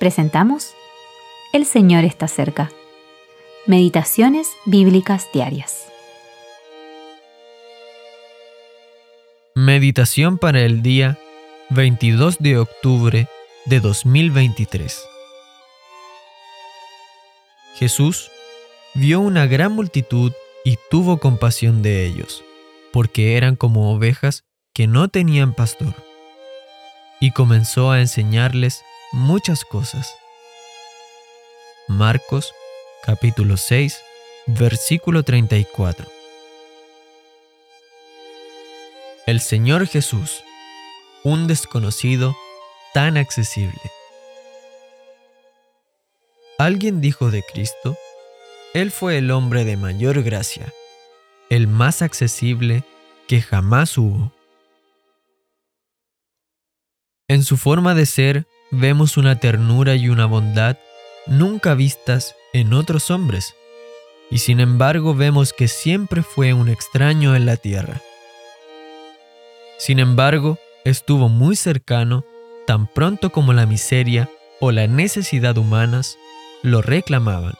presentamos El Señor está cerca. Meditaciones Bíblicas Diarias. Meditación para el día 22 de octubre de 2023. Jesús vio una gran multitud y tuvo compasión de ellos, porque eran como ovejas que no tenían pastor. Y comenzó a enseñarles muchas cosas. Marcos capítulo 6 versículo 34. El Señor Jesús, un desconocido tan accesible. Alguien dijo de Cristo, Él fue el hombre de mayor gracia, el más accesible que jamás hubo. En su forma de ser vemos una ternura y una bondad nunca vistas en otros hombres, y sin embargo vemos que siempre fue un extraño en la tierra. Sin embargo, estuvo muy cercano tan pronto como la miseria o la necesidad humanas lo reclamaban.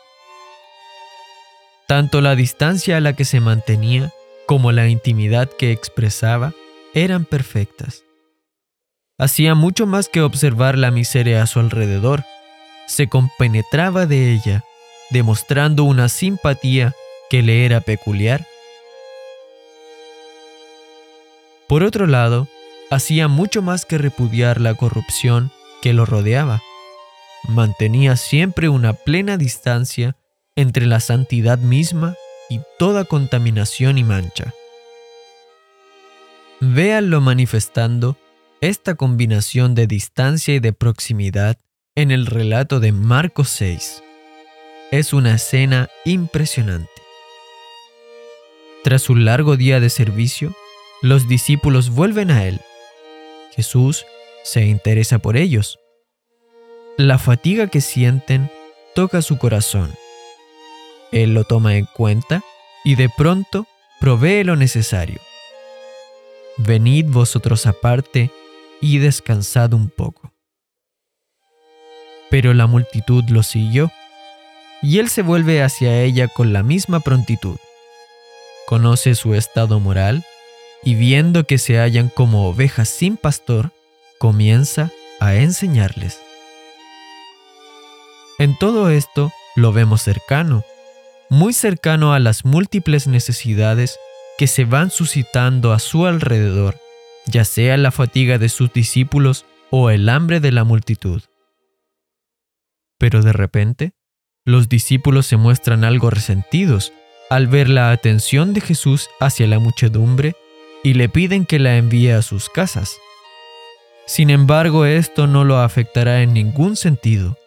Tanto la distancia a la que se mantenía como la intimidad que expresaba eran perfectas hacía mucho más que observar la miseria a su alrededor, se compenetraba de ella, demostrando una simpatía que le era peculiar. Por otro lado, hacía mucho más que repudiar la corrupción que lo rodeaba. Mantenía siempre una plena distancia entre la santidad misma y toda contaminación y mancha. Véanlo manifestando esta combinación de distancia y de proximidad en el relato de Marcos 6 es una escena impresionante. Tras un largo día de servicio, los discípulos vuelven a Él. Jesús se interesa por ellos. La fatiga que sienten toca su corazón. Él lo toma en cuenta y de pronto provee lo necesario. Venid vosotros aparte y descansad un poco. Pero la multitud lo siguió, y él se vuelve hacia ella con la misma prontitud. Conoce su estado moral, y viendo que se hallan como ovejas sin pastor, comienza a enseñarles. En todo esto lo vemos cercano, muy cercano a las múltiples necesidades que se van suscitando a su alrededor ya sea la fatiga de sus discípulos o el hambre de la multitud. Pero de repente, los discípulos se muestran algo resentidos al ver la atención de Jesús hacia la muchedumbre y le piden que la envíe a sus casas. Sin embargo, esto no lo afectará en ningún sentido,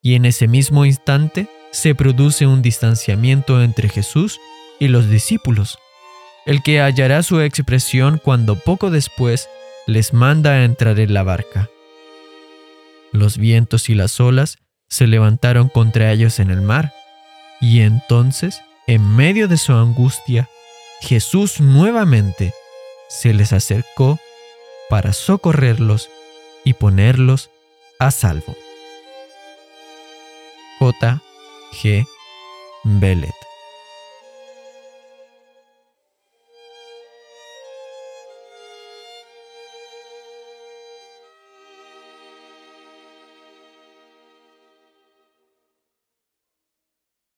y en ese mismo instante se produce un distanciamiento entre Jesús y los discípulos el que hallará su expresión cuando poco después les manda a entrar en la barca. Los vientos y las olas se levantaron contra ellos en el mar, y entonces, en medio de su angustia, Jesús nuevamente se les acercó para socorrerlos y ponerlos a salvo. J. G. Bellet